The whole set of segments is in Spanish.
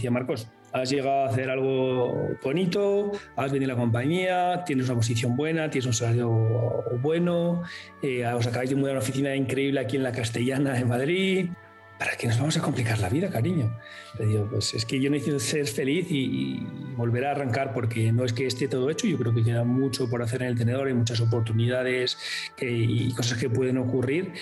Decía Marcos, has llegado a hacer algo bonito, has venido a la compañía, tienes una posición buena, tienes un salario bueno, eh, os acabáis de mudar a una oficina increíble aquí en la Castellana de Madrid. ¿Para qué nos vamos a complicar la vida, cariño? Le digo, pues es que yo necesito ser feliz y, volver a arrancar porque no es que esté todo hecho, yo creo que queda mucho por hacer en el tenedor, hay muchas oportunidades y cosas que pueden ocurrir,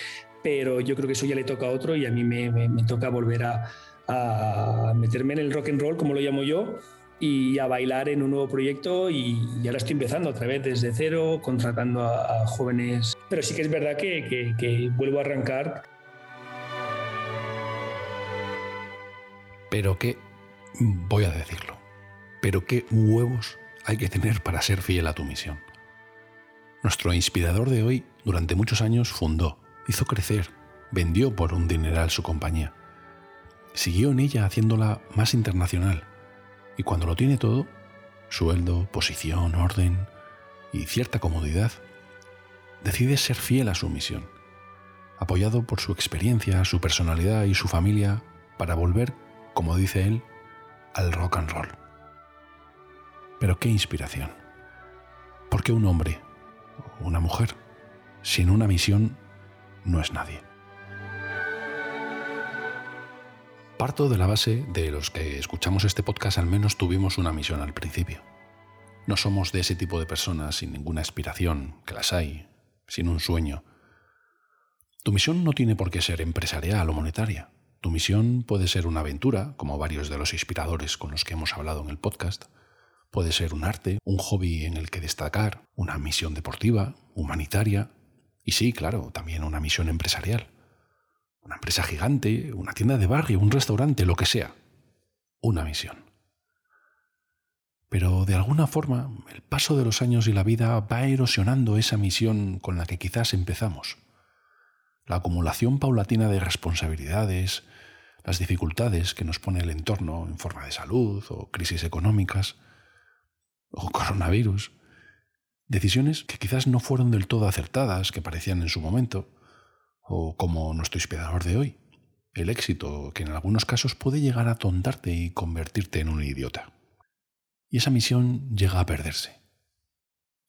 pero yo creo que eso ya le toca a otro y a mí me, me toca volver a, a meterme en el rock and roll, como lo llamo yo, y a bailar en un nuevo proyecto y, ahora estoy empezando otra vez desde cero, contratando a, jóvenes. Pero sí que es verdad que, que, vuelvo a arrancar. Pero qué, voy a decirlo, pero qué huevos hay que tener para ser fiel a tu misión. Nuestro inspirador de hoy durante muchos años fundó, hizo crecer, vendió por un dineral su compañía siguió en ella haciéndola más internacional. Y cuando lo tiene todo, sueldo, posición, orden y cierta comodidad, decide ser fiel a su misión, apoyado por su experiencia, su personalidad y su familia para volver, como dice él, al rock and roll. Pero qué inspiración. ¿Por qué un hombre una mujer sin una misión no es nadie? Parto de la base de los que escuchamos este podcast al menos tuvimos una misión al principio. No somos de ese tipo de personas sin ninguna aspiración, que las hay, sin un sueño. Tu misión no tiene por qué ser empresarial o monetaria. Tu misión puede ser una aventura, como varios de los inspiradores con los que hemos hablado en el podcast. Puede ser un arte, un hobby en el que destacar, una misión deportiva, humanitaria y sí, claro, también una misión empresarial una empresa gigante, una tienda de barrio, un restaurante, lo que sea. Una misión. Pero de alguna forma el paso de los años y la vida va erosionando esa misión con la que quizás empezamos. La acumulación paulatina de responsabilidades, las dificultades que nos pone el entorno en forma de salud o crisis económicas o coronavirus, decisiones que quizás no fueron del todo acertadas, que parecían en su momento, o como nuestro inspirador de hoy, el éxito que en algunos casos puede llegar a tontarte y convertirte en un idiota. Y esa misión llega a perderse.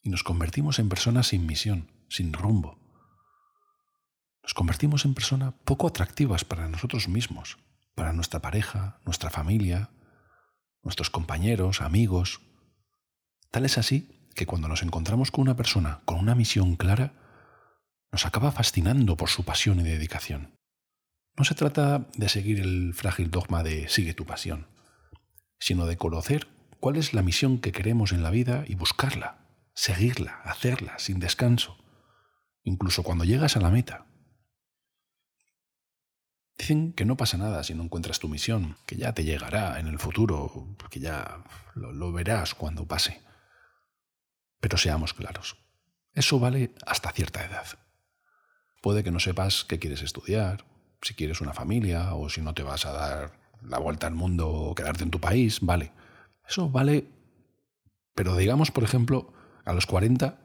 Y nos convertimos en personas sin misión, sin rumbo. Nos convertimos en personas poco atractivas para nosotros mismos, para nuestra pareja, nuestra familia, nuestros compañeros, amigos. Tal es así que cuando nos encontramos con una persona con una misión clara, nos acaba fascinando por su pasión y dedicación. No se trata de seguir el frágil dogma de sigue tu pasión, sino de conocer cuál es la misión que queremos en la vida y buscarla, seguirla, hacerla sin descanso, incluso cuando llegas a la meta. Dicen que no pasa nada si no encuentras tu misión, que ya te llegará en el futuro, que ya lo, lo verás cuando pase. Pero seamos claros, eso vale hasta cierta edad. Puede que no sepas qué quieres estudiar, si quieres una familia o si no te vas a dar la vuelta al mundo o quedarte en tu país, vale. Eso vale, pero digamos, por ejemplo, a los 40,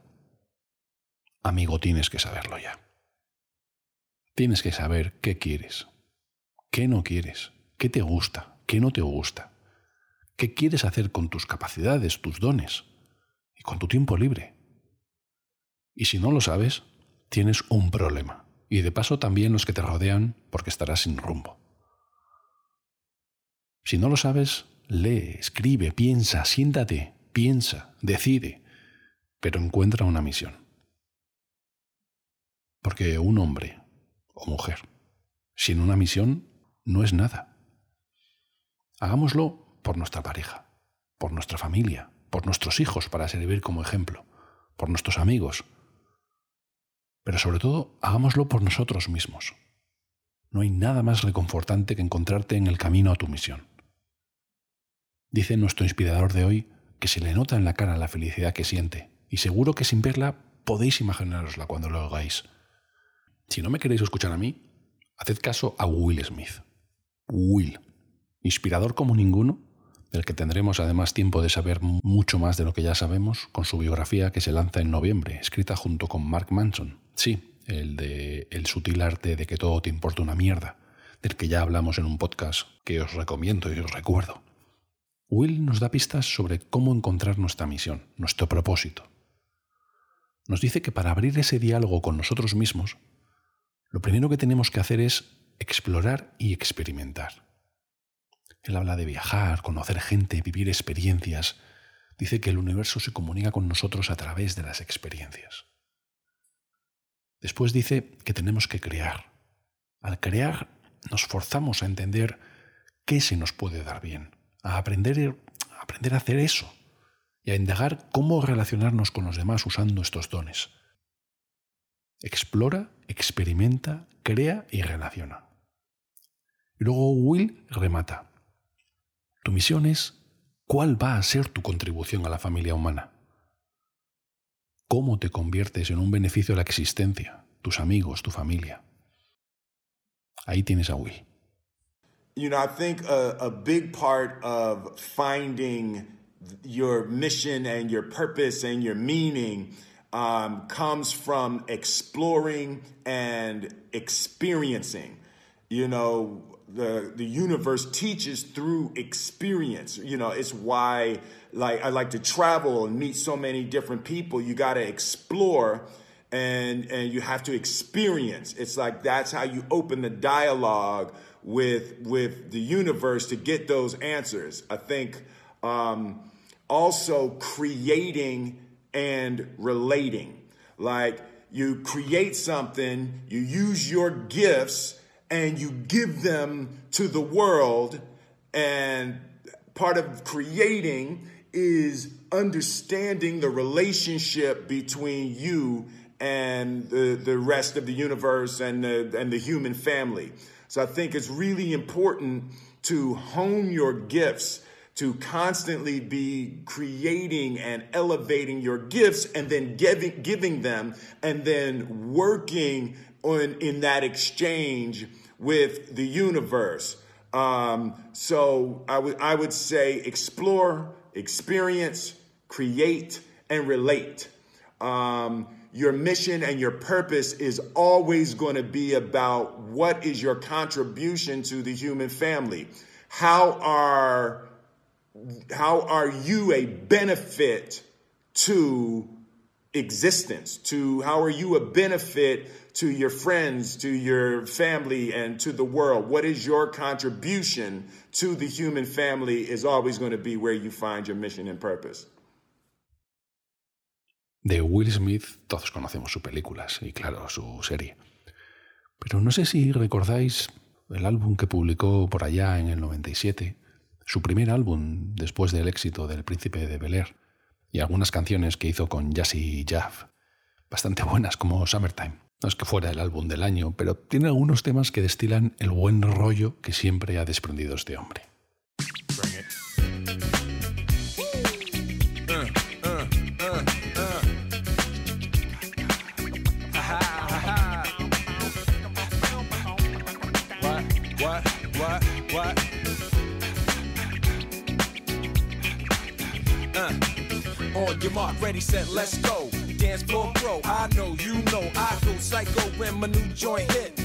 amigo, tienes que saberlo ya. Tienes que saber qué quieres, qué no quieres, qué te gusta, qué no te gusta, qué quieres hacer con tus capacidades, tus dones y con tu tiempo libre. Y si no lo sabes, tienes un problema. Y de paso también los que te rodean porque estarás sin rumbo. Si no lo sabes, lee, escribe, piensa, siéntate, piensa, decide, pero encuentra una misión. Porque un hombre o mujer sin una misión no es nada. Hagámoslo por nuestra pareja, por nuestra familia, por nuestros hijos para servir como ejemplo, por nuestros amigos, pero sobre todo, hagámoslo por nosotros mismos. No hay nada más reconfortante que encontrarte en el camino a tu misión. Dice nuestro inspirador de hoy que se le nota en la cara la felicidad que siente, y seguro que sin verla podéis imaginarosla cuando lo hagáis. Si no me queréis escuchar a mí, haced caso a Will Smith. Will, inspirador como ninguno, del que tendremos además tiempo de saber mucho más de lo que ya sabemos con su biografía que se lanza en noviembre, escrita junto con Mark Manson. Sí, el de El sutil arte de que todo te importa una mierda, del que ya hablamos en un podcast que os recomiendo y os recuerdo. Will nos da pistas sobre cómo encontrar nuestra misión, nuestro propósito. Nos dice que para abrir ese diálogo con nosotros mismos, lo primero que tenemos que hacer es explorar y experimentar. Él habla de viajar, conocer gente, vivir experiencias. Dice que el universo se comunica con nosotros a través de las experiencias. Después dice que tenemos que crear. Al crear nos forzamos a entender qué se nos puede dar bien, a aprender, a aprender a hacer eso y a indagar cómo relacionarnos con los demás usando estos dones. Explora, experimenta, crea y relaciona. Y luego Will remata. Tu misión es cuál va a ser tu contribución a la familia humana. ¿Cómo te conviertes en un beneficio de la existencia, tus amigos, tu familia? Ahí tienes a Will. You know, I think a, a big part of finding your mission and your purpose and your meaning um, comes from exploring and experiencing. You know, the the universe teaches through experience. You know, it's why like I like to travel and meet so many different people. You got to explore and and you have to experience. It's like that's how you open the dialogue with with the universe to get those answers. I think um, also creating and relating. Like you create something, you use your gifts and you give them to the world. And part of creating is understanding the relationship between you and the, the rest of the universe and the, and the human family. So I think it's really important to hone your gifts, to constantly be creating and elevating your gifts and then giving, giving them and then working on, in that exchange with the universe. Um, so I would I would say explore, experience, create, and relate. Um, your mission and your purpose is always going to be about what is your contribution to the human family. How are how are you a benefit to existence? To how are you a benefit to your friends, to your family, and to the world? What is your contribution to the human family is always going to be where you find your mission and purpose. De Will Smith todos conocemos sus películas y claro, su serie. Pero no sé si recordáis el álbum que publicó por allá en el 97, su primer álbum después del éxito del Príncipe de Bel Air, y algunas canciones que hizo con Jassy Jaff, bastante buenas como Summertime. No es que fuera el álbum del año, pero tiene algunos temas que destilan el buen rollo que siempre ha desprendido este hombre. On your mark, ready, set, let's go. Dance floor I know, you know, I go psycho when my new joint hit.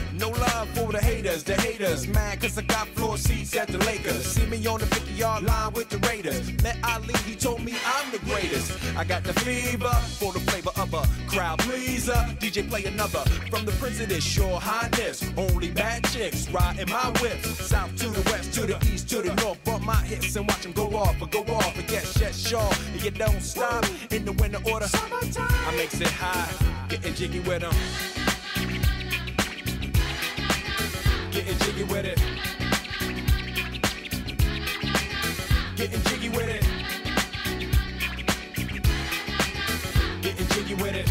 no love for the haters, the haters. Mad cause I got floor seats at the Lakers. See me on the 50 yard line with the Raiders. Met Ali, he told me I'm the greatest. I got the fever for the flavor of a crowd pleaser. DJ play another from the Prince of this, your highness. Only bad chicks riding my whip. South to the west, to the east, to the north, bump my hips and watch them go off or go off and get shut short. And you don't stop in the winter order. I makes it high, getting jiggy with them. Getting jiggy with it. Getting jiggy with it. Getting jiggy with it.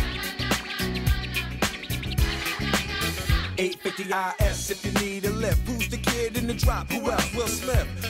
850 IS if you need a lift. Who's the kid in the drop? Who else? Will Smith.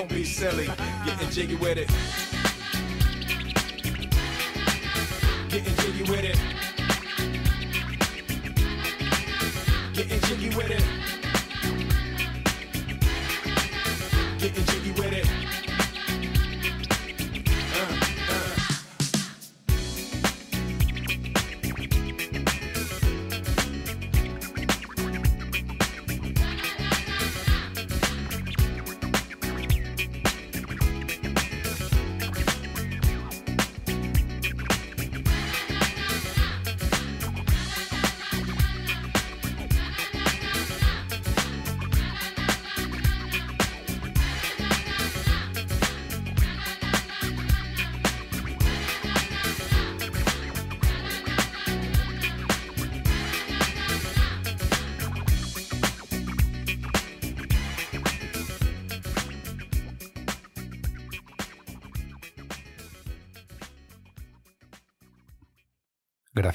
Don't be silly. Getting jiggy with it. Getting jiggy with it. Getting jiggy with it. Getting jiggy with it.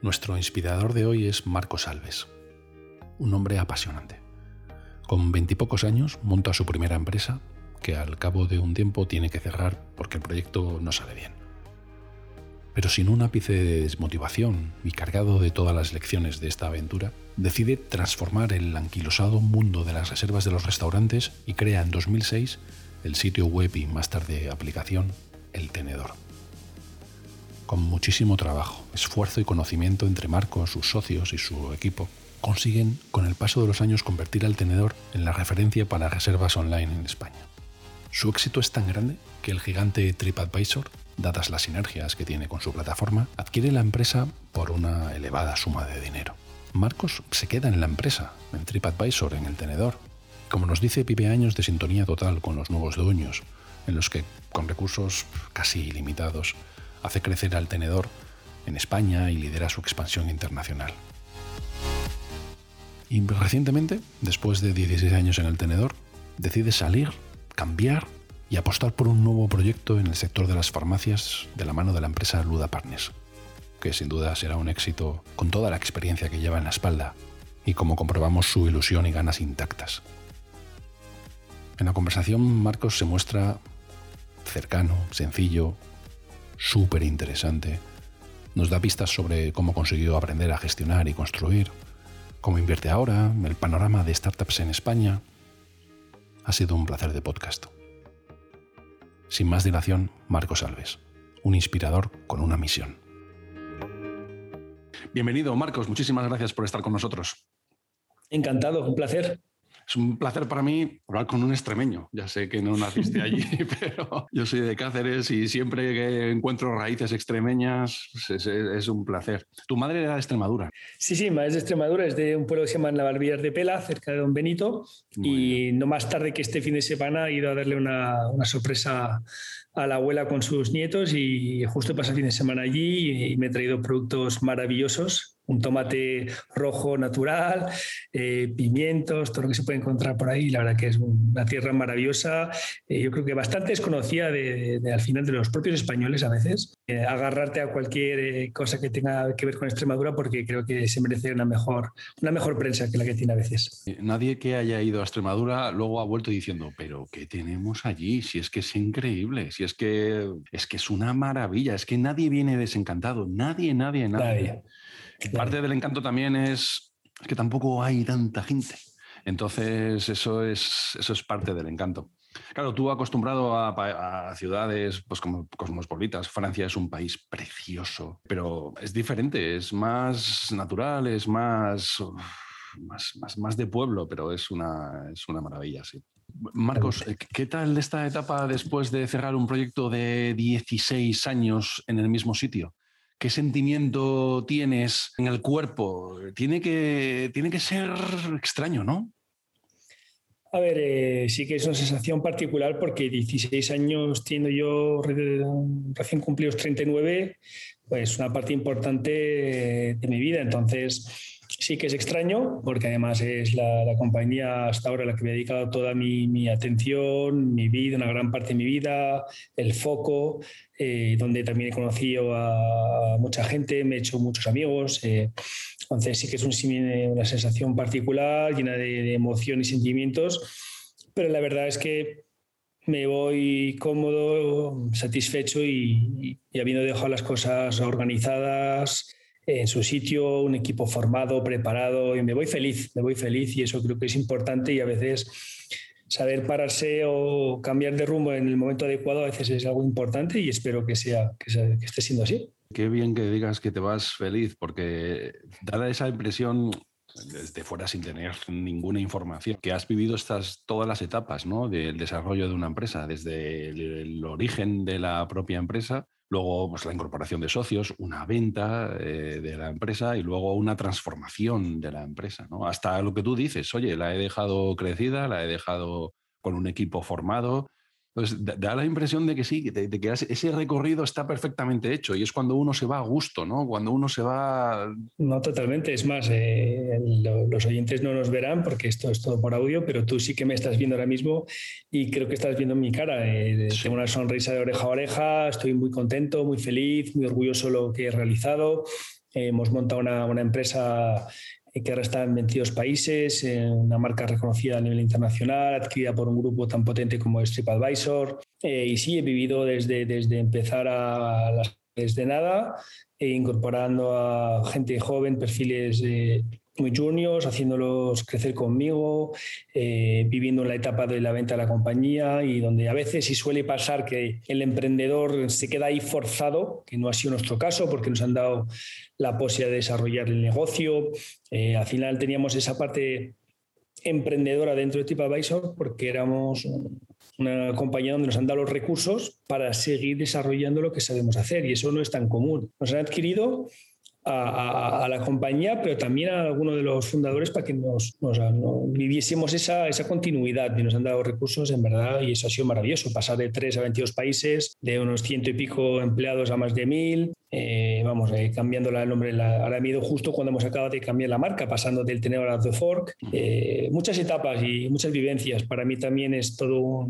Nuestro inspirador de hoy es Marcos Alves, un hombre apasionante. Con veintipocos años monta su primera empresa que al cabo de un tiempo tiene que cerrar porque el proyecto no sale bien. Pero sin un ápice de desmotivación y cargado de todas las lecciones de esta aventura, decide transformar el anquilosado mundo de las reservas de los restaurantes y crea en 2006 el sitio web y más tarde aplicación El Tenedor con muchísimo trabajo, esfuerzo y conocimiento entre Marcos, sus socios y su equipo, consiguen con el paso de los años convertir al tenedor en la referencia para reservas online en España. Su éxito es tan grande que el gigante TripAdvisor, dadas las sinergias que tiene con su plataforma, adquiere la empresa por una elevada suma de dinero. Marcos se queda en la empresa, en TripAdvisor, en el tenedor. Como nos dice, vive años de sintonía total con los nuevos dueños, en los que, con recursos casi ilimitados, hace crecer al tenedor en España y lidera su expansión internacional. Y recientemente, después de 16 años en el tenedor, decide salir, cambiar y apostar por un nuevo proyecto en el sector de las farmacias de la mano de la empresa Luda Partners, que sin duda será un éxito con toda la experiencia que lleva en la espalda y como comprobamos su ilusión y ganas intactas. En la conversación Marcos se muestra cercano, sencillo, súper interesante. Nos da pistas sobre cómo consiguió aprender a gestionar y construir, cómo invierte ahora, el panorama de startups en España. Ha sido un placer de podcast. Sin más dilación, Marcos Alves, un inspirador con una misión. Bienvenido, Marcos. Muchísimas gracias por estar con nosotros. Encantado, un placer. Es un placer para mí hablar con un extremeño. Ya sé que no naciste allí, pero yo soy de Cáceres y siempre que encuentro raíces extremeñas pues es, es, un placer. Tu madre era de Extremadura. Sí, sí, es de Extremadura, es de un pueblo que se llama Navalvillar de Pela, cerca de Don Benito. Muy y no más tarde que este fin de semana he ido a darle una, una sorpresa a la abuela con sus nietos y justo pasa el fin de semana allí y me he traído productos maravillosos un tomate rojo natural, eh, pimientos, todo lo que se puede encontrar por ahí. La verdad que es una tierra maravillosa. Eh, yo creo que bastante desconocida de, al final de los propios españoles a veces. Eh, agarrarte a cualquier cosa que tenga que ver con Extremadura porque creo que se merece una mejor, una mejor prensa que la que tiene a veces. Nadie que haya ido a Extremadura luego ha vuelto diciendo, pero ¿qué tenemos allí? Si es que es increíble, si es que es, que es una maravilla, es que nadie viene desencantado, nadie, nadie. nadie. Parte del encanto también es que tampoco hay tanta gente. Entonces, eso es, eso es parte del encanto. Claro, tú acostumbrado a, ciudades pues, como cosmopolitas, Francia es un país precioso, pero es diferente, es más natural, es más, más, más, de pueblo, pero es una, es una maravilla, sí. Marcos, ¿qué tal esta etapa después de cerrar un proyecto de 16 años en el mismo sitio? Qué sentimiento tienes en el cuerpo. Tiene que, tiene que ser extraño, ¿no? A ver, eh, sí que es una sensación particular porque 16 años tiendo yo recién cumplidos 39, pues una parte importante de mi vida. Entonces, sí que es extraño, porque además es la, compañía hasta ahora la que me ha dedicado toda mi, atención, mi vida, una gran parte de mi vida, el foco, eh, donde también he conocido a mucha gente, me he hecho muchos amigos. Eh, entonces sí que es una sensación particular, llena de, emoción y sentimientos, pero la verdad es que me voy cómodo, satisfecho y, y habiendo dejado las cosas organizadas, en su sitio, un equipo formado, preparado, y me voy feliz, me voy feliz y eso creo que es importante y a veces saber pararse o cambiar de rumbo en el momento adecuado a veces es algo importante y espero que, sea, que, esté siendo así. Qué bien que digas que te vas feliz, porque da esa impresión desde fuera sin tener ninguna información, que has vivido estas, todas las etapas ¿no? del desarrollo de una empresa, desde el origen de la propia empresa luego pues, la incorporación de socios, una venta eh, de la empresa y luego una transformación de la empresa. ¿no? Hasta lo que tú dices, oye, la he dejado crecida, la he dejado con un equipo formado, pues da la impresión de que sí, de, que ese recorrido está perfectamente hecho y es cuando uno se va a gusto, ¿no? Cuando uno se va... No, totalmente. Es más, eh, los oyentes no nos verán porque esto es todo por audio, pero tú sí que me estás viendo ahora mismo y creo que estás viendo mi cara. Eh, tengo una sonrisa de oreja a oreja, estoy muy contento, muy feliz, muy orgulloso de lo que he realizado. hemos montado una, una empresa que ahora está en 22 países, una marca reconocida a nivel internacional, adquirida por un grupo tan potente como TripAdvisor. Eh, y sí, he vivido desde, desde empezar a las desde nada, e incorporando a gente joven, perfiles muy juniors, haciéndolos crecer conmigo, eh, viviendo en la etapa de la venta de la compañía y donde a veces sí suele pasar que el emprendedor se queda ahí forzado, que no ha sido nuestro caso porque nos han dado la posibilidad de desarrollar el negocio. Eh, al final teníamos esa parte emprendedora dentro de TripAdvisor porque éramos una compañía donde nos han dado los recursos para seguir desarrollando lo que sabemos hacer y eso no es tan común. Nos han adquirido a, la compañía, pero también a algunos de los fundadores para que nos, viviésemos esa, esa, continuidad. Y nos han dado recursos en verdad y eso ha sido maravilloso, pasar de 3 a 22 países, de unos ciento y pico empleados a más de mil, eh, vamos, eh, cambiando el nombre, la, ahora me ido justo cuando hemos acabado de cambiar la marca, pasando del tenedor a The Fork, eh, muchas etapas y muchas vivencias, para mí también es todo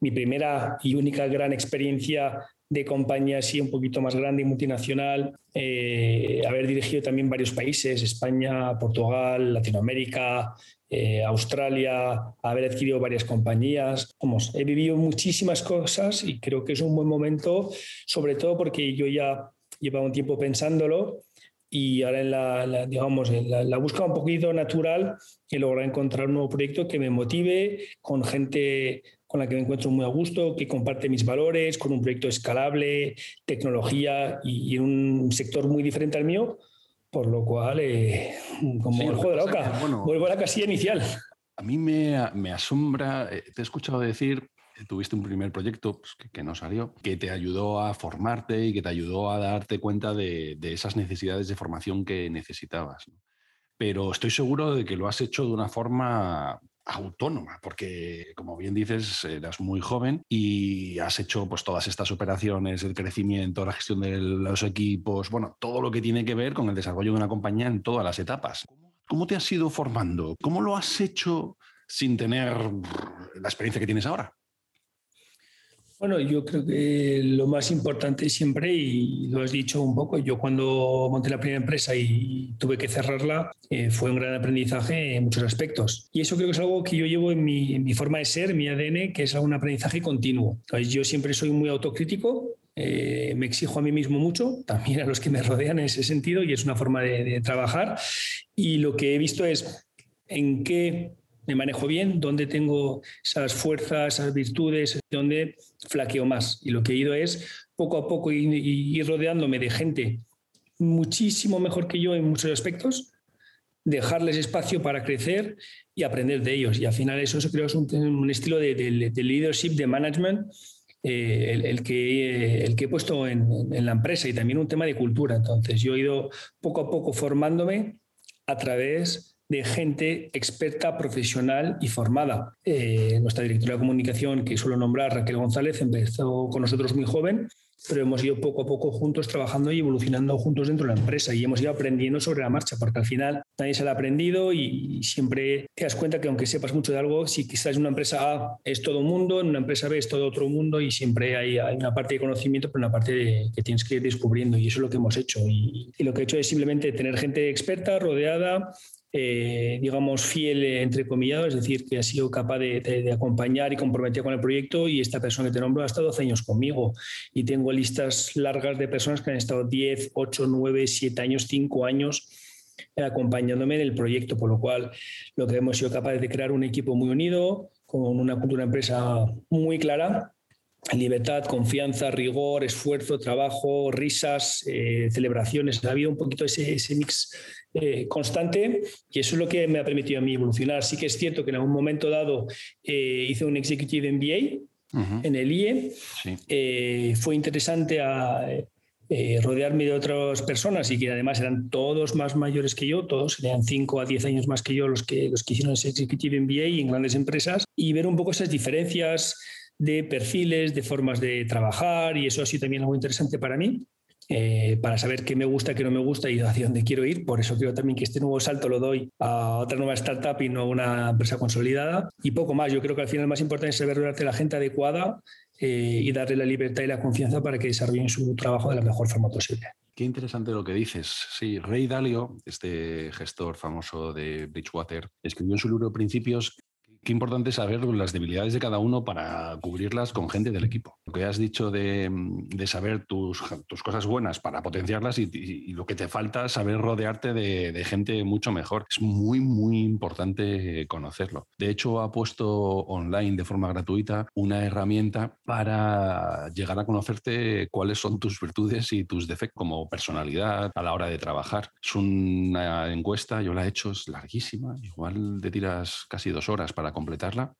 mi primera y única gran experiencia de compañía así un poquito más grande y multinacional, eh, haber dirigido también varios países, España, Portugal, Latinoamérica, eh, Australia, haber adquirido varias compañías. Vamos, he vivido muchísimas cosas y creo que es un buen momento, sobre todo porque yo ya llevaba un tiempo pensándolo y ahora en la, digamos, en la, la, búsqueda un poquito natural he logrado encontrar un nuevo proyecto que me motive con gente con la que me encuentro muy a gusto, que comparte mis valores, con un proyecto escalable, tecnología y, un sector muy diferente al mío, por lo cual, eh, como el juego de la oca, vuelvo a la casilla inicial. A mí me, me asombra, eh, te he escuchado decir eh, tuviste un primer proyecto pues, que, no salió, que te ayudó a formarte y que te ayudó a darte cuenta de, de esas necesidades de formación que necesitabas. Pero estoy seguro de que lo has hecho de una forma autónoma, porque como bien dices, eras muy joven y has hecho pues todas estas operaciones, el crecimiento, la gestión de los equipos, bueno, todo lo que tiene que ver con el desarrollo de una compañía en todas las etapas. ¿Cómo te has ido formando? ¿Cómo lo has hecho sin tener la experiencia que tienes ahora? Bueno, yo creo que lo más importante siempre, y lo has dicho un poco, yo cuando monté la primera empresa y tuve que cerrarla, eh, fue un gran aprendizaje en muchos aspectos. Y eso creo que es algo que yo llevo en mi, forma de ser, mi ADN, que es un aprendizaje continuo. yo siempre soy muy autocrítico, eh, me exijo a mí mismo mucho, también a los que me rodean en ese sentido, y es una forma de, de trabajar. Y lo que he visto es en qué me manejo bien, dónde tengo esas fuerzas, esas virtudes, dónde flaqueo más. Y lo que he ido es poco a poco ir, rodeándome de gente muchísimo mejor que yo en muchos aspectos, dejarles espacio para crecer y aprender de ellos. Y al final eso, creo es un, estilo de, leadership, de management, eh, el, que, el que he puesto en, en, la empresa y también un tema de cultura. Entonces yo he ido poco a poco formándome a través de gente experta, profesional y formada. Eh, nuestra directora de comunicación, que suelo nombrar, Raquel González, empezó con nosotros muy joven, pero hemos ido poco a poco juntos trabajando y evolucionando juntos dentro de la empresa y hemos ido aprendiendo sobre la marcha, porque al final nadie se lo ha aprendido y siempre te das cuenta que aunque sepas mucho de algo, si quizás en una empresa A es todo mundo, en una empresa B es todo otro mundo y siempre hay, una parte de conocimiento, pero una parte que tienes que ir descubriendo y eso es lo que hemos hecho. Y, y lo que he hecho es simplemente tener gente experta, rodeada, eh, digamos, fiel, entre comillas, es decir, que ha sido capaz de, acompañar y comprometer con el proyecto y esta persona que te nombro ha estado 12 años conmigo y tengo listas largas de personas que han estado 10, 8, 9, 7 años, 5 años acompañándome en el proyecto, por lo cual lo que hemos sido capaces de crear un equipo muy unido, con una cultura empresa muy clara libertad, confianza, rigor, esfuerzo, trabajo, risas, eh, celebraciones. Ha habido un poquito ese mix eh, constante y eso es lo que me ha permitido a mí evolucionar. Sí que es cierto que en algún momento dado eh, hice un Executive MBA en el IE. Eh, fue interesante a, rodearme de otras personas y que además eran todos más mayores que yo, todos eran 5 a 10 años más que yo los que, los que hicieron ese Executive MBA en grandes empresas y ver un poco esas diferencias de perfiles, de formas de trabajar y eso ha sido también algo interesante para mí. Eh, para saber qué me gusta, qué no me gusta y hacia dónde quiero ir. Por eso creo también que este nuevo salto lo doy a otra nueva startup y no a una empresa consolidada. Y poco más, yo creo que al final lo más importante es saber rodearte la gente adecuada eh, y darle la libertad y la confianza para que desarrollen su trabajo de la mejor forma posible. Qué interesante lo que dices. Sí, Ray Dalio, este gestor famoso de Bridgewater, escribió en su libro Principios qué importante saber las debilidades de cada uno para cubrirlas con gente del equipo. Lo que has dicho de, saber tus, tus, cosas buenas para potenciarlas y, lo que te falta, saber rodearte de, gente mucho mejor. Es muy, muy importante conocerlo. De hecho, ha puesto online de forma gratuita una herramienta para llegar a conocerte cuáles son tus virtudes y tus defectos como personalidad a la hora de trabajar. Es una encuesta, yo la he hecho, es larguísima, igual te tiras casi dos horas para completarla.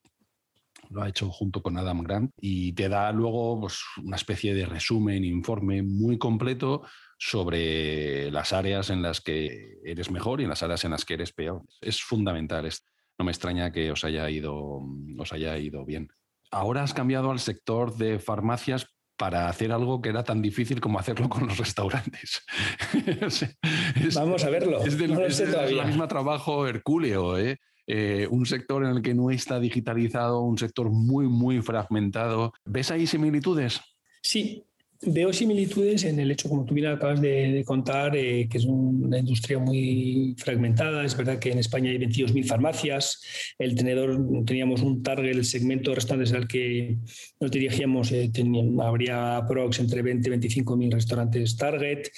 Lo ha hecho junto con Adam Grant y te da luego pues, una especie de resumen, informe muy completo sobre las áreas en las que eres mejor y en las áreas en las que eres peor. Es fundamental. No me extraña que os haya ido, os haya ido bien. Ahora has cambiado al sector de farmacias para hacer algo que era tan difícil como hacerlo con los restaurantes. Vamos a verlo. Es, del, mismo trabajo hercúleo. ¿eh? Eh, un sector en el que no está digitalizado, un sector muy, muy fragmentado. ¿Ves ahí similitudes? Sí, veo similitudes en el hecho, como tú bien acabas de, contar, eh, que es una industria muy fragmentada. Es verdad que en España hay 22.000 farmacias. El tenedor, teníamos un target, el segmento de restaurantes al que nos dirigíamos, eh, habría aprox entre 20 y 25.000 restaurantes target.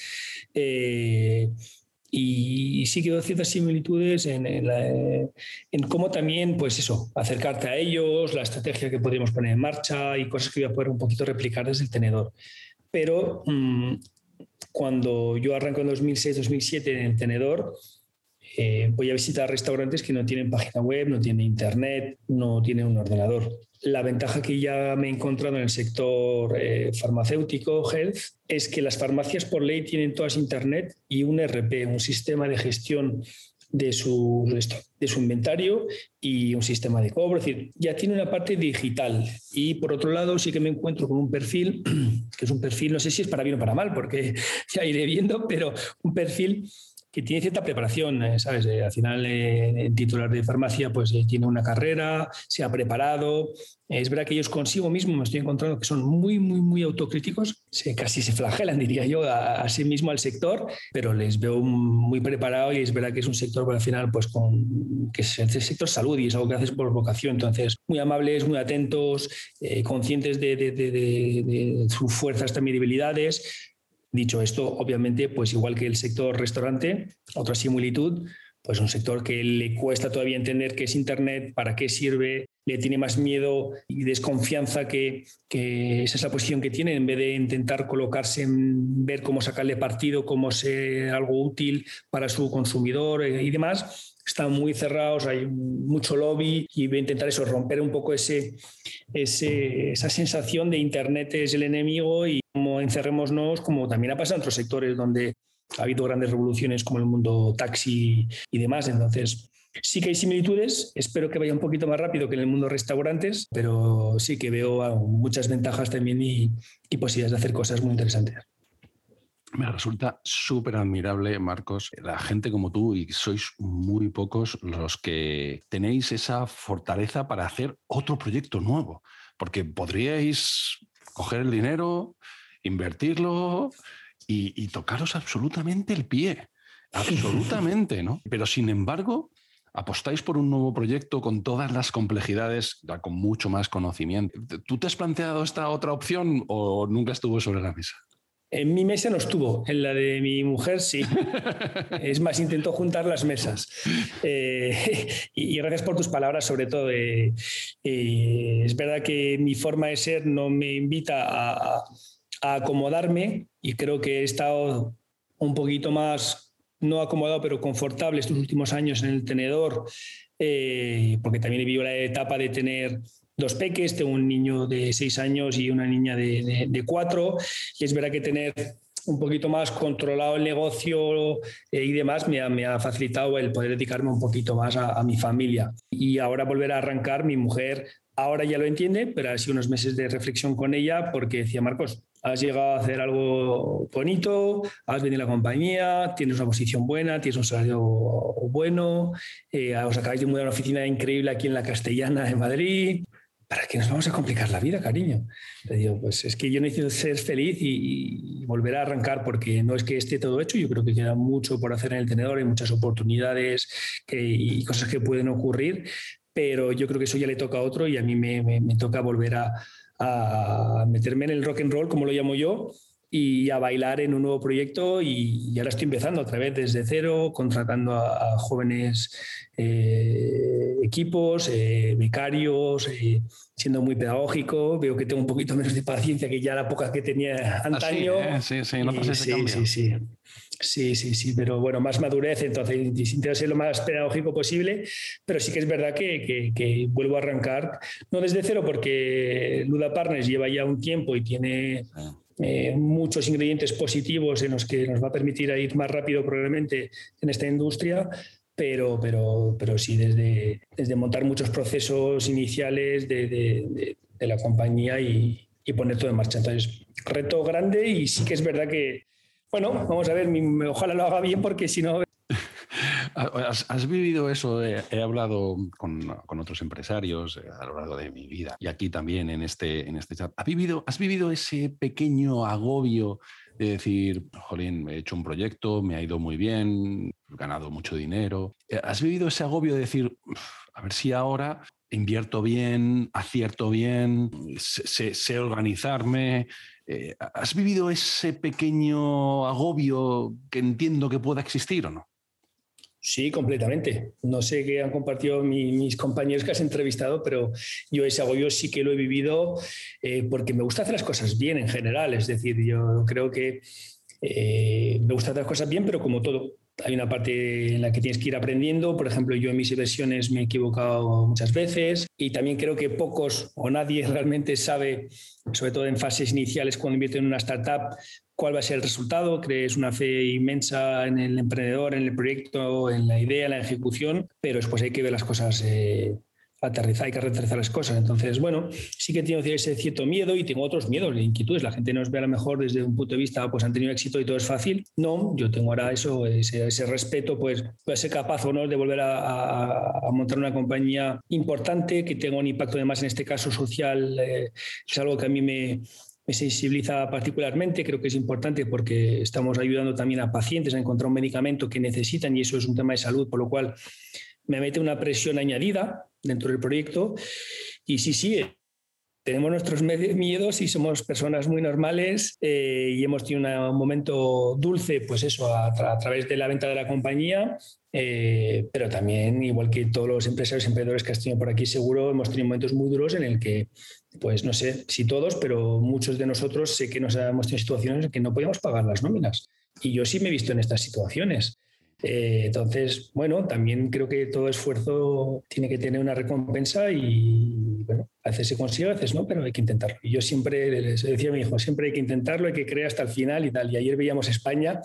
Y sí que ciertas similitudes en, en, cómo también, pues eso, acercarte a ellos, la estrategia que podríamos poner en marcha y cosas que voy a poder un poquito replicar desde el tenedor. Pero mm, cuando yo arranco en 2006-2007 en el tenedor, eh, voy a visitar restaurantes que no tienen página web, no tienen internet, no tienen un ordenador. La ventaja que ya me he encontrado en el sector eh, farmacéutico, health, es que las farmacias por ley tienen todas internet y un RP, un sistema de gestión de su, de su inventario y un sistema de cobro. Es decir, ya tiene una parte digital. Y por otro lado, sí que me encuentro con un perfil, que es un perfil, no sé si es para bien o para mal, porque ya iré viendo, pero un perfil que tiene cierta preparación, eh, ¿sabes? Eh, al final, eh, titular de farmacia, pues tiene una carrera, se ha preparado. es verdad que ellos consigo mismo me estoy encontrando que son muy, muy, muy autocríticos, se, casi se flagelan, diría yo, a, sí mismo al sector, pero les veo muy preparado y es verdad que es un sector, por al final, pues con, que es el sector salud y es algo que haces por vocación. Entonces, muy amables, muy atentos, conscientes de, de, de, de sus fuerzas, también debilidades Dicho esto, obviamente, pues igual que el sector restaurante, otra similitud, pues un sector que le cuesta todavía entender qué es Internet, para qué sirve, le tiene más miedo y desconfianza que, esa es la posición que tiene, en vez de intentar colocarse en ver cómo sacarle partido, cómo ser algo útil para su consumidor eh, y demás, están muy cerrados, hay mucho lobby y voy a intentar eso, romper un poco ese, esa sensación de Internet es el enemigo y como encerrémonos, como también ha pasado en otros sectores donde ha habido grandes revoluciones como el mundo taxi y demás. Entonces, sí que hay similitudes, espero que vaya un poquito más rápido que en el mundo restaurantes, pero sí que veo muchas ventajas también y, y posibilidades de hacer cosas muy interesantes. Me resulta súper admirable, Marcos, la gente como tú, y sois muy pocos los que tenéis esa fortaleza para hacer otro proyecto nuevo, porque podríais coger el dinero, invertirlo y, tocaros absolutamente el pie, absolutamente, ¿no? Pero sin embargo, apostáis por un nuevo proyecto con todas las complejidades, con mucho más conocimiento. ¿Tú te has planteado esta otra opción o nunca estuvo sobre la mesa? En mi mesa no estuvo, en la de mi mujer sí. es más, intentó juntar las mesas. Eh, y, gracias por tus palabras, sobre todo. Eh, eh, es verdad que mi forma de ser no me invita a, acomodarme y creo que he estado un poquito más, no acomodado, pero confortable estos últimos años en el tenedor, porque también he vivido la etapa de tener dos peques, tengo un niño de seis años y una niña de, cuatro, y es verdad que tener un poquito más controlado el negocio eh, y demás me ha, me ha, facilitado el poder dedicarme un poquito más a, mi familia. Y ahora volver a arrancar, mi mujer ahora ya lo entiende, pero ha sido unos meses de reflexión con ella porque decía, Marcos, has llegado a hacer algo bonito, has venido a la compañía, tienes una posición buena, tienes un salario bueno, eh, os acabáis de mudar a una oficina increíble aquí en la Castellana, en Madrid, ¿para qué nos vamos a complicar la vida, cariño? Le digo, pues es que yo necesito ser feliz y, volver a arrancar porque no es que esté todo hecho, yo creo que queda mucho por hacer en el tenedor, hay muchas oportunidades y cosas que pueden ocurrir, pero yo creo que eso ya le toca a otro y a mí me, toca volver a, a meterme en el rock and roll, como lo llamo yo, y a bailar en un nuevo proyecto y, ahora estoy empezando otra vez desde cero, contratando a, jóvenes eh, equipos, eh, becarios, eh, siendo muy pedagógico. Veo que tengo un poquito menos de paciencia que ya la poca que tenía antaño. sí, sí, no pasa sí, sí, sí. Sí, sí, sí, pero bueno, más madurez, entonces intento ser lo más pedagógico posible, pero sí que es verdad que, que, vuelvo a arrancar, no desde cero, porque Luda Partners lleva ya un tiempo y tiene eh, muchos ingredientes positivos en los que nos va a permitir ir más rápido probablemente en esta industria, pero, pero, pero sí desde, desde montar muchos procesos iniciales de, de, la compañía y, y, poner todo en marcha. Entonces, reto grande y sí que es verdad que, bueno, vamos a ver, ojalá lo haga bien porque si no ¿Has, vivido eso? He, hablado con, otros empresarios eh, a lo largo de mi vida y aquí también en este, en este chat. ¿Has vivido, ¿Has vivido ese pequeño agobio de decir, jolín, he hecho un proyecto, me ha ido muy bien, he ganado mucho dinero? Eh, ¿Has vivido ese agobio de decir, a ver si ahora invierto bien, acierto bien, sé, organizarme? Eh, ¿Has vivido ese pequeño agobio que entiendo que pueda existir o no? Sí, completamente. No sé qué han compartido mis compañeros que has entrevistado, pero yo ese agobio sí que lo he vivido eh, porque me gusta hacer las cosas bien en general. Es decir, yo creo que eh, me gusta hacer las cosas bien, pero como todo, hay una parte en la que tienes que ir aprendiendo. Por ejemplo, yo en mis inversiones me he equivocado muchas veces y también creo que pocos o nadie realmente sabe, sobre todo en fases iniciales cuando invierte en una startup, cuál va a ser el resultado. Crees una fe inmensa en el emprendedor, en el proyecto, en la idea, en la ejecución, pero después hay que ver las cosas eh, aterrizar, hay que aterrizar las cosas. Entonces, bueno, sí que tengo ese cierto miedo y tengo otros miedos, inquietudes. La gente nos ve a lo mejor desde un punto de vista, pues han tenido éxito y todo es fácil. No, yo tengo ahora eso, ese, respeto, pues puede ser capaz o no de volver a, montar una compañía importante que tenga un impacto además en este caso social. Eh, es algo que a mí me, me sensibiliza particularmente, creo que es importante porque estamos ayudando también a pacientes a encontrar un medicamento que necesitan y eso es un tema de salud, por lo cual me mete una presión añadida dentro del proyecto. Y sí, sí, tenemos nuestros miedos y somos personas muy normales eh, y hemos tenido un momento dulce, pues eso, a, través de la venta de la compañía, eh, pero también, igual que todos los empresarios y emprendedores que has tenido por aquí, seguro hemos tenido momentos muy duros en el que, pues no sé si todos, pero muchos de nosotros sé que nos hemos tenido situaciones en que no podíamos pagar las nóminas. Y yo sí me he visto en estas situaciones. Eh, entonces, bueno, también creo que todo esfuerzo tiene que tener una recompensa y, bueno, a veces se consigue, a veces no, pero hay que intentarlo. Y yo siempre les decía a mi hijo, siempre hay que intentarlo, hay que creer hasta el final y tal. Y ayer veíamos España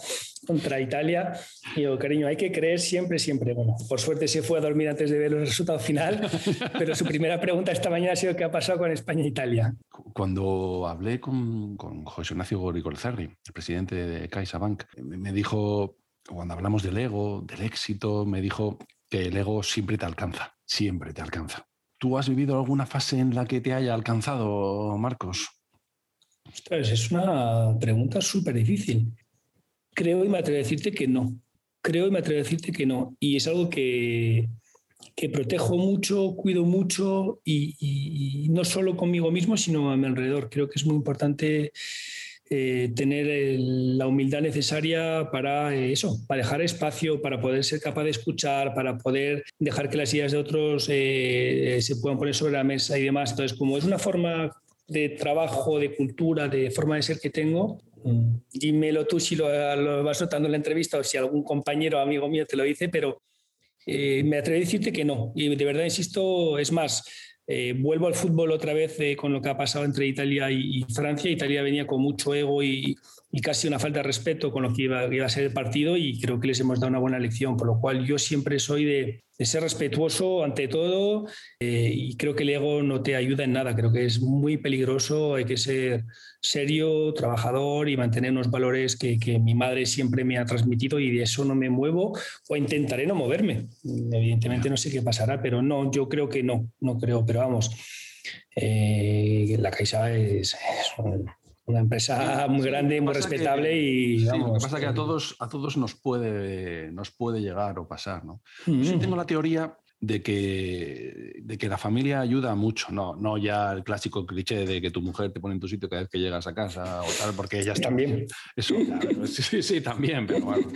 contra Italia y digo, cariño, hay que creer siempre, siempre. Bueno, por suerte se fue a dormir antes de ver el resultado final, pero su primera pregunta esta mañana ha sido qué ha pasado con España e Italia. Cuando hablé con, con José Ignacio Goricolzarri, el presidente de CaixaBank, me dijo, cuando hablamos del ego, del éxito, me dijo que el ego siempre te alcanza, siempre te alcanza. ¿Tú has vivido alguna fase en la que te haya alcanzado, Marcos? es una pregunta súper difícil. Creo y me atrevo a decirte que no. Creo y me atrevo a decirte que no. Y es algo que, que protejo mucho, cuido mucho y, y, no solo conmigo mismo, sino a mi alrededor. Creo que es muy importante eh, tener la humildad necesaria para eh, eso, para dejar espacio, para poder ser capaz de escuchar, para poder dejar que las ideas de otros eh, se puedan poner sobre la mesa y demás. Entonces, como es una forma de trabajo, de cultura, de forma de ser que tengo, dímelo tú si lo, lo vas notando en la entrevista o si algún compañero o amigo mío te lo dice, pero me atrevo a decirte que no. Y de verdad, insisto, es más, eh, vuelvo al fútbol otra vez eh, con lo que ha pasado entre Italia y, Francia. Italia venía con mucho ego y, casi una falta de respeto con lo que iba, a ser el partido y creo que les hemos dado una buena lección, por lo cual yo siempre soy de, ser respetuoso ante todo eh, y creo que el ego no te ayuda en nada, creo que es muy peligroso, hay que ser serio, trabajador y mantener unos valores que, mi madre siempre me ha transmitido y de eso no me muevo o intentaré no moverme. Evidentemente no sé qué pasará, pero no, yo creo que no, no creo, pero vamos, eh, la Caixa es, una empresa muy grande, muy respetable y vamos, Lo que pasa es que a todos, a todos nos, puede, nos puede llegar o pasar, ¿no? Yo tengo la teoría de que, de que la familia ayuda mucho, no, no ya el clásico cliché de que tu mujer te pone en tu sitio cada vez que llegas a casa o tal, porque ella está... También. Eso, sí, sí, también, pero bueno,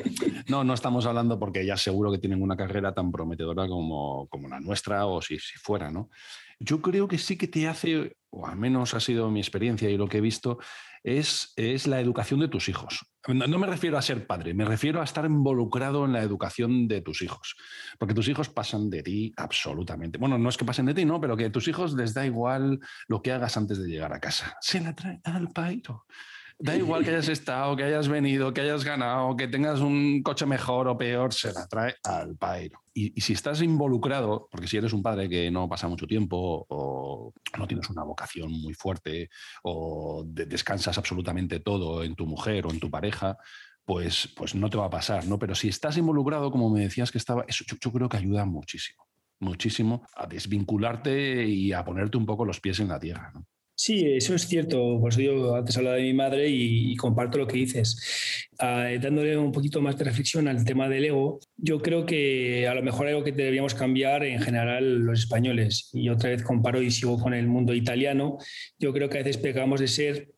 no, no estamos hablando porque ellas seguro que tienen una carrera tan prometedora como, como la nuestra o si, si fuera, ¿no? Yo creo que sí que te hace, o al menos ha sido mi experiencia y lo que he visto, es, es la educación de tus hijos. No, me refiero a ser padre, me refiero a estar involucrado en la educación de tus hijos. Porque tus hijos pasan de ti absolutamente. Bueno, no es que pasen de ti, ¿no? Pero que a tus hijos les da igual lo que hagas antes de llegar a casa. Se la trae al pairo. Da igual que hayas estado, que hayas venido, que hayas ganado, que tengas un coche mejor o peor, se la trae al pairo. Y, si estás involucrado, porque si eres un padre que no pasa mucho tiempo o no tienes una vocación muy fuerte o descansas absolutamente todo en tu mujer o en tu pareja, pues, pues no te va a pasar, ¿no? Pero si estás involucrado, como me decías que estaba, eso yo creo que ayuda muchísimo, muchísimo a desvincularte y a ponerte un poco los pies en la tierra, ¿no? Sí, eso es cierto. Por eso yo antes hablaba de mi madre y, comparto lo que dices. Ah, dándole un poquito más de reflexión al tema del ego, yo creo que a lo mejor algo que deberíamos cambiar en general los españoles, y otra vez comparo y sigo con el mundo italiano, yo creo que a veces pegamos de ser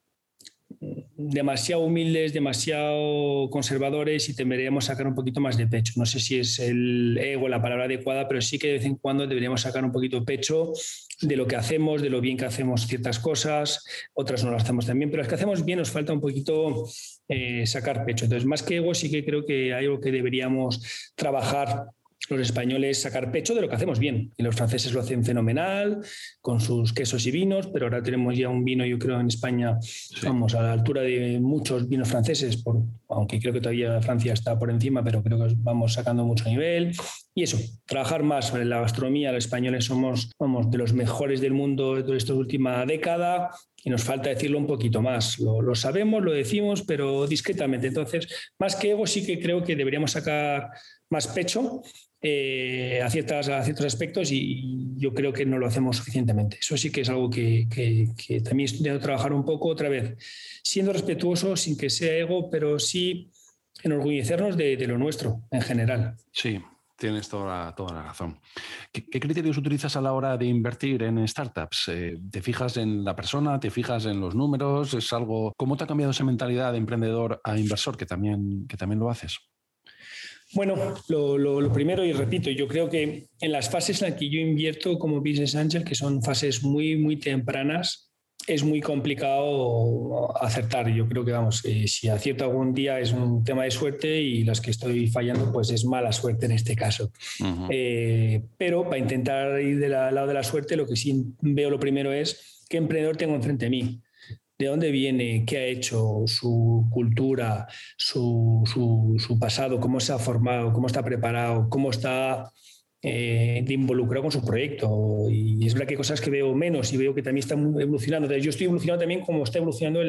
demasiado humildes, demasiado conservadores y deberíamos sacar un poquito más de pecho. No sé si es el ego la palabra adecuada, pero sí que de vez en cuando deberíamos sacar un poquito pecho de lo que hacemos, de lo bien que hacemos ciertas cosas, otras no las hacemos también, pero las que hacemos bien nos falta un poquito eh, sacar pecho. Entonces, más que ego, sí que creo que hay algo que deberíamos trabajar los españoles sacar pecho de lo que hacemos bien. Y los franceses lo hacen fenomenal, con sus quesos y vinos, pero ahora tenemos ya un vino, yo creo, en España, vamos, a la altura de muchos vinos franceses, por, aunque creo que todavía Francia está por encima, pero creo que vamos sacando mucho nivel. Y eso, trabajar más en la gastronomía. Los españoles somos, vamos, de los mejores del mundo de esta última década y nos falta decirlo un poquito más. Lo, lo sabemos, lo decimos, pero discretamente. Entonces, más que ego, sí que creo que deberíamos sacar más pecho eh, a, ciertos aspectos y yo creo que no lo hacemos suficientemente. Eso sí que es algo que, que, también estoy trabajar un poco otra vez, siendo respetuoso, sin que sea ego, pero sí enorgullecernos de, de lo nuestro en general. Sí, Tienes toda la, toda la razón. ¿Qué, criterios utilizas a la hora de invertir en startups? Eh, ¿Te fijas en la persona? ¿Te fijas en los números? ¿Es algo? ¿Cómo te ha cambiado esa mentalidad de emprendedor a inversor que también, que también lo haces? Bueno, lo, primero, y repito, yo creo que en las fases en las que yo invierto como Business Angel, que son fases muy, muy tempranas, es muy complicado acertar. Yo creo que, vamos, eh, si acierto algún día es un tema de suerte y las que estoy fallando, pues es mala suerte en este caso. Eh, pero para intentar ir del lado de la suerte, lo que sí veo lo primero es qué emprendedor tengo enfrente de mí de dónde viene, qué ha hecho, su cultura, su, pasado, cómo se ha formado, cómo está preparado, cómo está eh, involucrado con su proyecto. Y es verdad que hay cosas que veo menos y veo que también están evolucionando. yo estoy evolucionando también como está evolucionando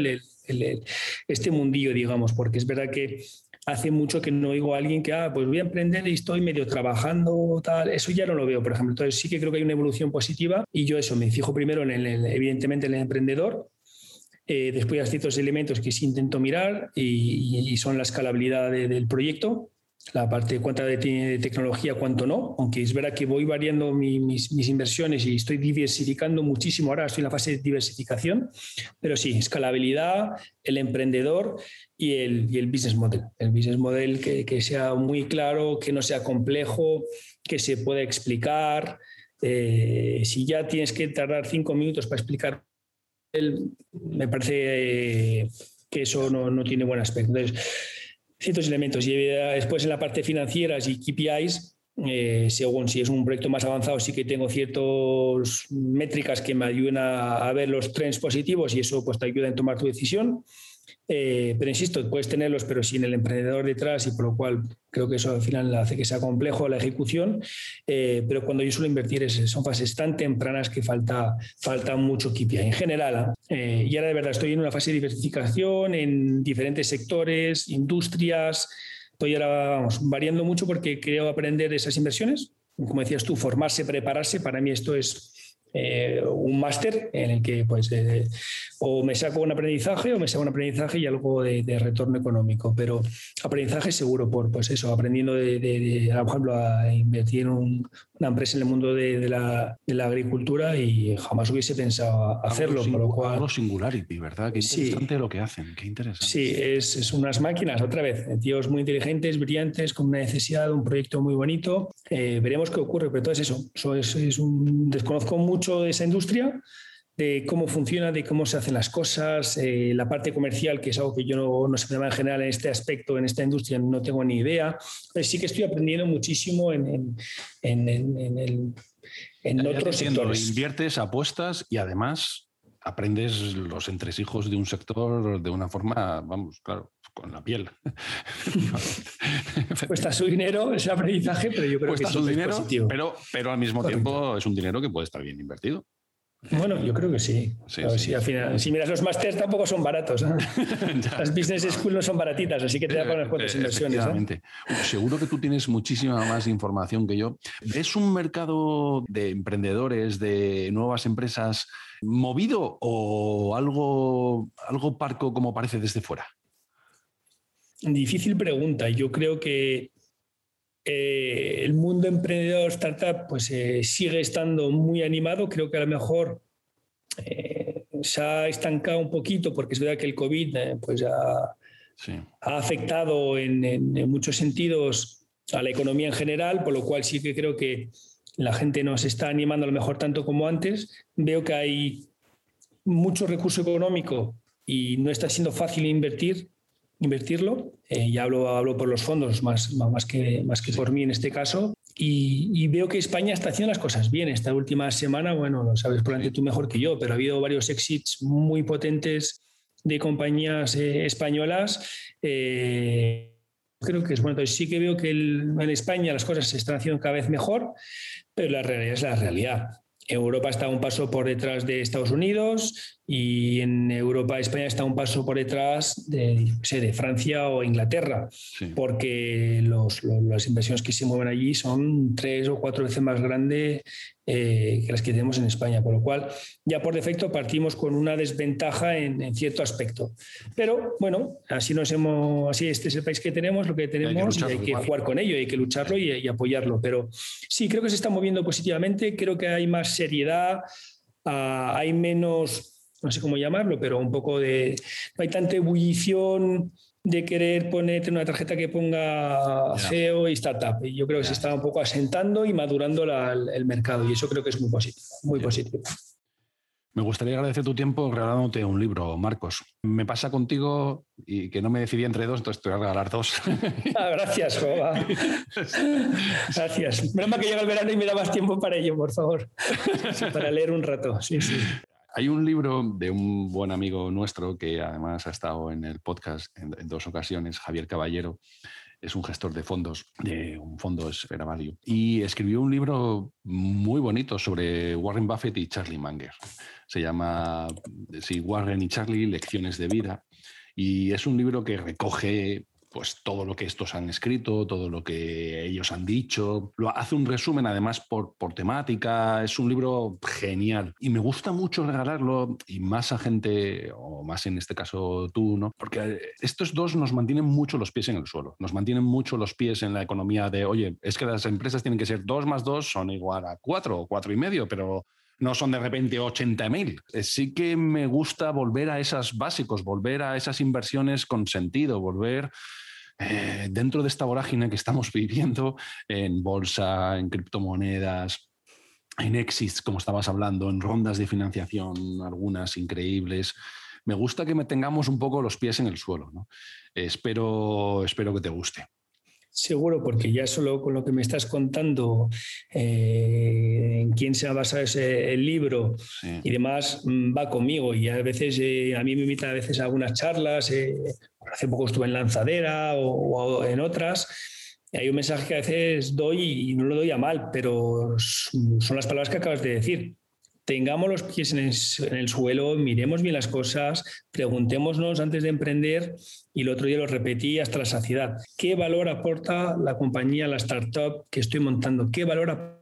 este mundillo, digamos, porque es verdad que hace mucho que no oigo a alguien que, ah, pues voy a emprender y estoy medio trabajando, tal. Eso ya no lo veo, por ejemplo. Entonces sí que creo que hay una evolución positiva y yo eso me fijo primero en el, evidentemente en el emprendedor, eh, después hay ciertos elementos que sí intento mirar y, son la escalabilidad del proyecto, la parte de cuánta tecnología, cuánto no, aunque es verdad que voy variando mis, inversiones y estoy diversificando muchísimo. Ahora estoy en la fase de diversificación, pero sí, escalabilidad, el emprendedor y el, business model. El business model que, que, sea muy claro, que no sea complejo, que se pueda explicar. Eh, si ya tienes que tardar cinco minutos para explicar me parece eh, que eso no, tiene buen aspecto. Entonces, ciertos elementos. Y eh, después en la parte financiera y KPIs, eh, según si es un proyecto más avanzado, sí que tengo ciertas métricas que me ayudan a, a, ver los trends positivos y eso pues te ayuda en tomar tu decisión. Eh, pero insisto, puedes tenerlos, pero sin el emprendedor detrás y por lo cual creo que eso al final hace que sea complejo la ejecución. Eh, pero cuando yo suelo invertir son fases tan tempranas que falta, falta mucho KPI en general. ¿eh? y ahora de verdad estoy en una fase de diversificación en diferentes sectores, industrias. Estoy ahora vamos, variando mucho porque quiero aprender esas inversiones. Como decías tú, formarse, prepararse. Para mí esto es eh, un máster en el que pues eh, o me saco un aprendizaje o me saco un aprendizaje y algo de, retorno económico, pero aprendizaje seguro por pues eso, aprendiendo de, por ejemplo, a invertir en una empresa en el mundo de, la, agricultura y jamás hubiese pensado hacerlo. Algo, lo cual, algo singularity, ¿verdad? Qué interesante lo que hacen, qué interesante. Sí, es, es, unas máquinas, otra vez, tíos muy inteligentes, brillantes, con una necesidad, un proyecto muy bonito. Eh, veremos qué ocurre, pero todo es eso. eso es, es un, desconozco mucho mucho de esa industria, de cómo funciona, de cómo se hacen las cosas, eh, la parte comercial, que es algo que yo no, no sé en general en este aspecto, en esta industria, no tengo ni idea. Pero sí que estoy aprendiendo muchísimo en, en, en, en el, en otros sectores. Inviertes, apuestas y además aprendes los entresijos de un sector de una forma, vamos, claro, con la piel. Cuesta su dinero ese aprendizaje, pero yo creo que es su dinero, positivo. Pero, pero al mismo tiempo es un dinero que puede estar bien invertido. Bueno, yo creo que sí. si miras los másteres tampoco son baratos. ¿eh? Las business school no son baratitas, así que te da para unas cuantas inversiones. ¿eh? seguro que tú tienes muchísima más información que yo. ¿Es un mercado de emprendedores, de nuevas empresas movido o algo, algo parco como parece desde fuera? Difícil pregunta. Yo creo que eh, el mundo emprendedor startup pues, eh, sigue estando muy animado. Creo que a lo mejor eh, se ha estancado un poquito porque es verdad que el COVID eh, pues ha, ha afectado en, en, muchos sentidos a la economía en general, por lo cual sí que creo que la gente no se está animando a lo mejor tanto como antes. Veo que hay mucho recurso económico y no está siendo fácil invertir, invertirlo. Eh, ya hablo, hablo por los fondos más, más, que, más que por mí en este caso. Y, veo que España está haciendo las cosas bien. Esta última semana, bueno, lo sabes probablemente tú mejor que yo, pero ha habido varios exits muy potentes de compañías eh, españolas. Eh, creo que es bueno. Entonces sí que veo que en España las cosas se están haciendo cada vez mejor, pero la realidad es la realidad. Europa está un paso por detrás de Estados Unidos y en Europa España está un paso por detrás de, de Francia o Inglaterra, porque las inversiones que se mueven allí son tres o cuatro veces más grandes eh, que las que tenemos en España, por lo cual ya por defecto partimos con una desventaja en, cierto aspecto. Pero bueno, así nos hemos, así este es el país que tenemos, lo que tenemos y hay que jugar con ello, hay que lucharlo y, apoyarlo. Pero sí, creo que se está moviendo positivamente, creo que hay más seriedad, ah, hay menos, no sé cómo llamarlo, pero un poco de, no hay tanta ebullición de querer ponerte una tarjeta que ponga CEO y startup. Y yo creo que se está un poco asentando y madurando el mercado y eso creo que es muy positivo. Muy positivo. Me gustaría agradecer tu tiempo regalándote un libro, Marcos. Me pasa contigo y que no me decidí entre dos, entonces te voy a regalar dos. Ah, gracias, Joba. Gracias. Menos que llega el verano y me da más tiempo para ello, por favor. para leer un rato. Sí, sí. Hay un libro de un buen amigo nuestro que además ha estado en el podcast en, dos ocasiones, Javier Caballero, es un gestor de fondos de un fondo Esfera Value y escribió un libro muy bonito sobre Warren Buffett y Charlie Munger. Se llama sí, Warren y Charlie, Lecciones de Vida. Y es un libro que recoge pues todo lo que estos han escrito, todo lo que ellos han dicho. Lo hace un resumen además por, por temática. Es un libro genial y me gusta mucho regalarlo y más a gente, o más en este caso tú, ¿no? Porque estos dos nos mantienen mucho los pies en el suelo, nos mantienen mucho los pies en la economía de, oye, es que las empresas tienen que ser dos más dos son igual a cuatro o cuatro y medio, pero no son de repente 80.000. Eh, sí que me gusta volver a esos básicos, volver a esas inversiones con sentido, volver eh, dentro de esta vorágine que estamos viviendo en bolsa, en criptomonedas, en exits, como estabas hablando, en rondas de financiación, algunas increíbles. Me gusta que me tengamos un poco los pies en el suelo. espero, espero que te guste. Seguro, porque ya solo con lo que me estás contando, eh, en quién se ha basado ese, el libro y demás, mm, va conmigo. Y a veces, eh, a mí me invita a veces a algunas charlas. Eh, hace poco estuve en Lanzadera o, en otras. hay un mensaje que a veces doy y no lo doy a mal, pero son las palabras que acabas de decir tengamos los pies en el, suelo, miremos bien las cosas, preguntémonos antes de emprender y el otro día lo repetí hasta la saciedad. ¿Qué valor aporta la compañía, la startup que estoy montando? ¿Qué valor aporta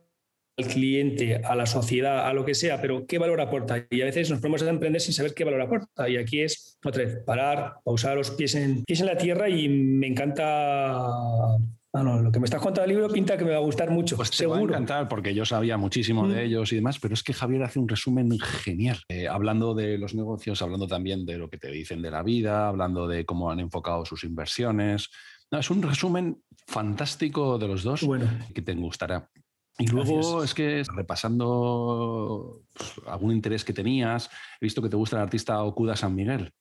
al cliente, a la sociedad, a lo que sea, pero qué valor aporta. Y a veces nos ponemos a emprender sin saber qué valor aporta. Y aquí es, otra vez, parar, pausar los pies en, pies en la tierra y me encanta Ah, no, lo que me estás contando el libro pinta que me va a gustar mucho. Pues seguro. va a encantar porque yo sabía muchísimo de mm. ellos y demás, pero es que Javier hace un resumen genial. Eh, hablando de los negocios, hablando también de lo que te dicen de la vida, hablando de cómo han enfocado sus inversiones. es un resumen fantástico de los dos bueno. que te gustará. Y luego es que repasando pues, algún interés que tenías, he visto que te gusta el artista Okuda San Miguel.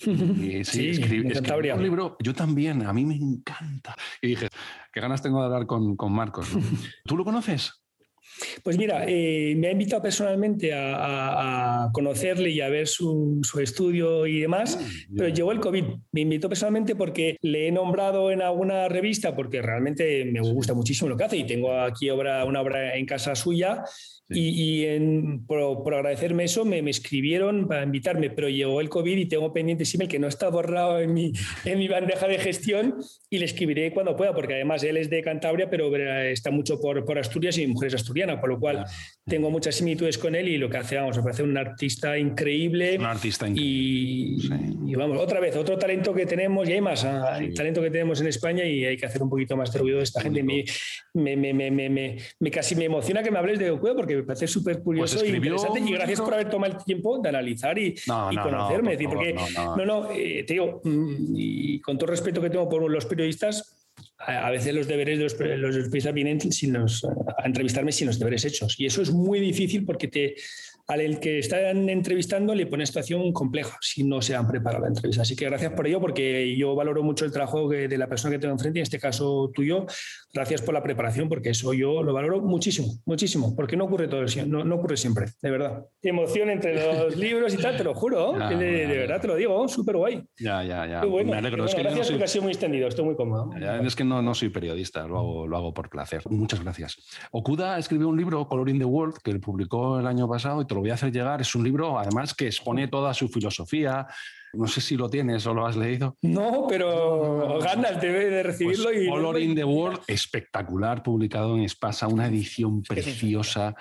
Y, sí, escribí, un libro, yo también, a mí me encanta. Y dije, qué ganas tengo de hablar con, con Marcos. ¿Tú lo conoces? Pues mira, eh, me ha invitado personalmente a, conocerle y a ver su, estudio y demás, ah, pero llegó el COVID. Me invitó personalmente porque le he nombrado en alguna revista porque realmente me gusta muchísimo lo que hace y tengo aquí obra, una obra en casa suya y, por, agradecerme eso me, escribieron para invitarme, pero llegó el COVID y tengo pendiente email que no está borrado en mi, en mi bandeja de gestión y le escribiré cuando pueda, porque además él es de Cantabria, pero está mucho por, por Asturias y mi mujer es asturiana por lo cual tengo muchas similitudes con él y lo que hace, vamos, me parece un artista increíble. Un artista increíble. Y, vamos, otra vez, otro talento que tenemos, y hay más, ah, talento que tenemos en España y hay que hacer un poquito más de ruido de esta gente. Me, me, me, me, casi me emociona que me hables de Okuda porque me parece súper pues curioso y interesante. Y gracias por haber tomado el tiempo de analizar y, conocerme. No, porque, no, no, eh, te digo, mm, y con todo el respeto que tengo por los periodistas, a veces los deberes de los, los periodistas vienen sin los, a entrevistarme sin los deberes hechos. Y eso es muy difícil porque te, al que están entrevistando le pone situación compleja si no se han preparado la entrevista. Así que gracias por ello, porque yo valoro mucho el trabajo de la persona que tengo enfrente, en este caso tuyo. Gracias por la preparación, porque eso yo lo valoro muchísimo, muchísimo, porque no ocurre todo, no, no ocurre siempre, de verdad. Emoción entre los libros y tal, te lo juro, de, verdad te lo digo, súper guay. Ya, ya, ya. Me alegro. es que gracias porque ha sido muy extendido, estoy muy cómodo. es que no, no soy periodista, lo hago, lo hago por placer. Muchas gracias. Okuda escribió un libro, Coloring the World, que publicó el año pasado y te lo voy a hacer llegar. Es un libro, además, que expone toda su filosofía. No sé si lo tienes o lo has leído. No, pero ganas debe de recibirlo. Pues Coloring the World, espectacular, publicado en Espasa, una edición preciosa.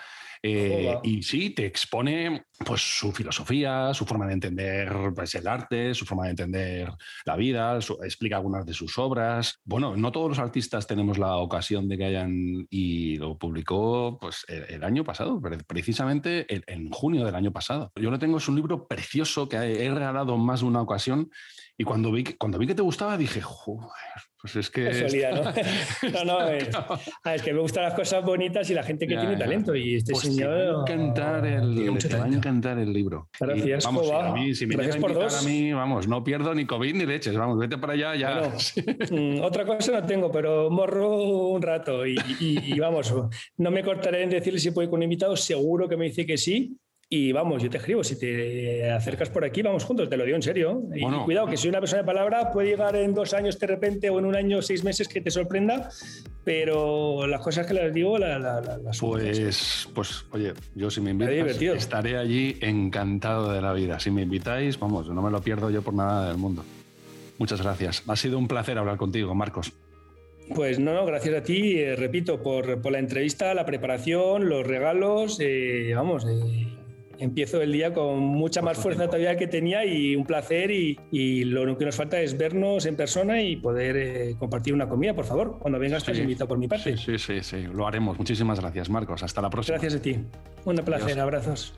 Eh, y sí, te expone pues, su filosofía, su forma de entender pues, el arte, su forma de entender la vida, explica algunas de sus obras. Bueno, no todos los artistas tenemos la ocasión de que hayan, y lo publicó pues, el, año pasado, precisamente en, junio del año pasado. Yo lo tengo, es un libro precioso que he regalado más de una ocasión y cuando vi, cuando vi que te gustaba dije, joder, pues es que. ¿no? no, no, es, que me gustan las cosas bonitas y la gente que tiene talento. Y este pues señor. Te va a encantar el, te va a encantar el libro. Gracias, vamos, a mí, si me Gracias por dos. a mí, vamos, no pierdo ni COVID ni leches. Vamos, vete para allá ya. Mm, otra cosa no tengo, pero morro un rato. Y, y, vamos, no me cortaré en decirle si puedo ir con un invitado. Seguro que me dice que sí. Y vamos, yo te escribo, si te acercas por aquí, vamos juntos, te lo digo en serio. Y cuidado, que soy una persona de palabra, puede llegar en dos años de repente o en un año, seis meses que te sorprenda, pero las cosas que les digo las la, Pues, pues, oye, yo si me invitas, estaré allí encantado de la vida. Si me invitáis, vamos, no me lo pierdo yo por nada del mundo. Muchas gracias. Ha sido un placer hablar contigo, Marcos. Pues no, no, gracias a ti, eh, repito, por, la entrevista, la preparación, los regalos, eh, vamos, eh, empiezo el día con mucha más fuerza todavía que tenía y un placer y, lo que nos falta es vernos en persona y poder eh, compartir una comida, por favor. Cuando vengas te invito por mi parte. Sí, sí, sí, sí, lo haremos. Muchísimas gracias, Marcos. Hasta la próxima. Gracias a ti. Un placer, abrazos.